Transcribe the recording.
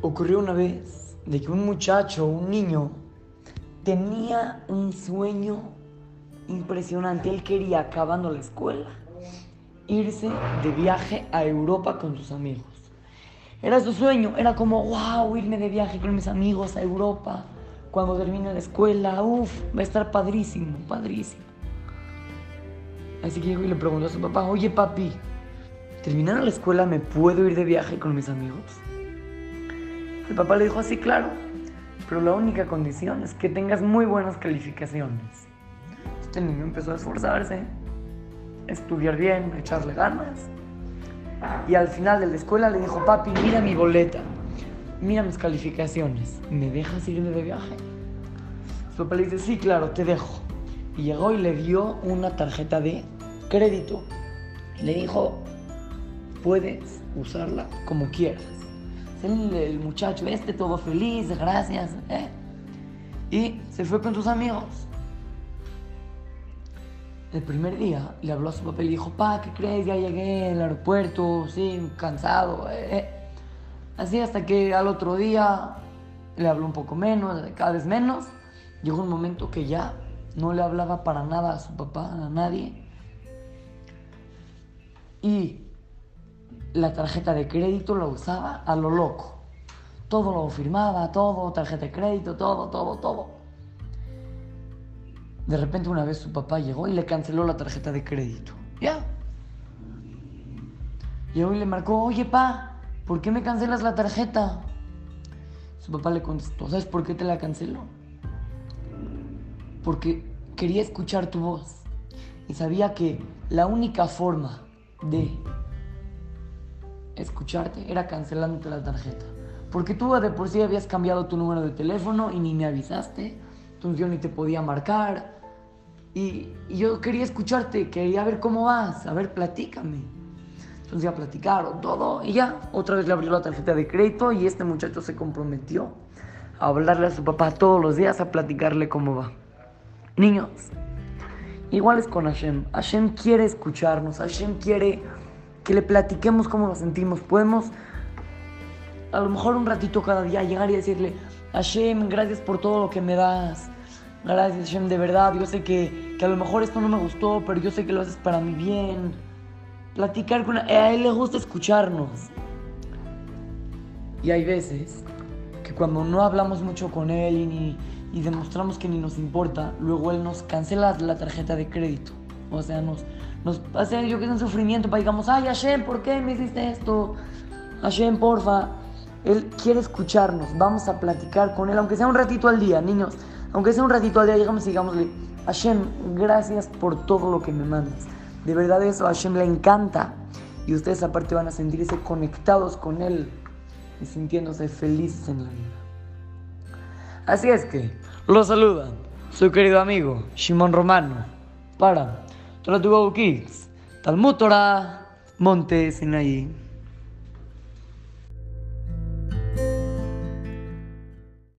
ocurrió una vez de que un muchacho, un niño, tenía un sueño impresionante. Él quería, acabando la escuela, irse de viaje a Europa con sus amigos. Era su sueño, era como, wow, irme de viaje con mis amigos a Europa. Cuando termine la escuela, uff, va a estar padrísimo, padrísimo. Así que llegó y le preguntó a su papá, oye papi, terminando la escuela me puedo ir de viaje con mis amigos. El papá le dijo así, claro, pero la única condición es que tengas muy buenas calificaciones. Este niño empezó a esforzarse, a estudiar bien, a echarle ganas. Y al final de la escuela le dijo, papi, mira mi boleta, mira mis calificaciones, ¿me dejas irme de viaje? Su papá le dice, sí, claro, te dejo. Y llegó y le dio una tarjeta de crédito. Y le dijo, puedes usarla como quieras. El, muchacho este todo feliz, gracias. ¿eh? Y se fue con sus amigos. El primer día le habló a su papá y le dijo, pa, ¿qué crees? Ya llegué al aeropuerto, sí, cansado. Eh". Así hasta que al otro día le habló un poco menos, cada vez menos. Llegó un momento que ya no le hablaba para nada a su papá, a nadie. Y la tarjeta de crédito la usaba a lo loco. Todo lo firmaba, todo, tarjeta de crédito, todo, todo, todo. De repente una vez su papá llegó y le canceló la tarjeta de crédito. Ya. Llegó y le marcó, oye pa, ¿por qué me cancelas la tarjeta? Su papá le contestó, ¿sabes por qué te la canceló? Porque quería escuchar tu voz y sabía que la única forma de escucharte era cancelándote la tarjeta. Porque tú de por sí habías cambiado tu número de teléfono y ni me avisaste. Entonces yo ni te podía marcar. Y, yo quería escucharte, quería ver cómo vas. A ver, platícame. Entonces ya platicaron todo y ya. Otra vez le abrió la tarjeta de crédito y este muchacho se comprometió a hablarle a su papá todos los días, a platicarle cómo va. Niños, igual es con Hashem. Hashem quiere escucharnos. Hashem quiere que le platiquemos cómo nos sentimos. Podemos, a lo mejor un ratito cada día, llegar y decirle, Hashem, gracias por todo lo que me das. Gracias, Hashem, de verdad. Yo sé que, que a lo mejor esto no me gustó, pero yo sé que lo haces para mi bien. Platicar con... A él le gusta escucharnos. Y hay veces que cuando no hablamos mucho con él y, y demostramos que ni nos importa, luego él nos cancela la tarjeta de crédito. O sea, nos, nos hace yo que es un sufrimiento para digamos, ay Hashem, ¿por qué me hiciste esto? Hashem, porfa. Él quiere escucharnos, vamos a platicar con él, aunque sea un ratito al día, niños. Aunque sea un ratito al día, llegamos y digámosle, Hashem, gracias por todo lo que me mandas. De verdad eso a Hashem le encanta. Y ustedes aparte van a sentirse conectados con Él y sintiéndose felices en la vida. Así es que, los saluda su querido amigo Shimon Romano para Torah Kids, Talmud Torah, Monte Sinaí.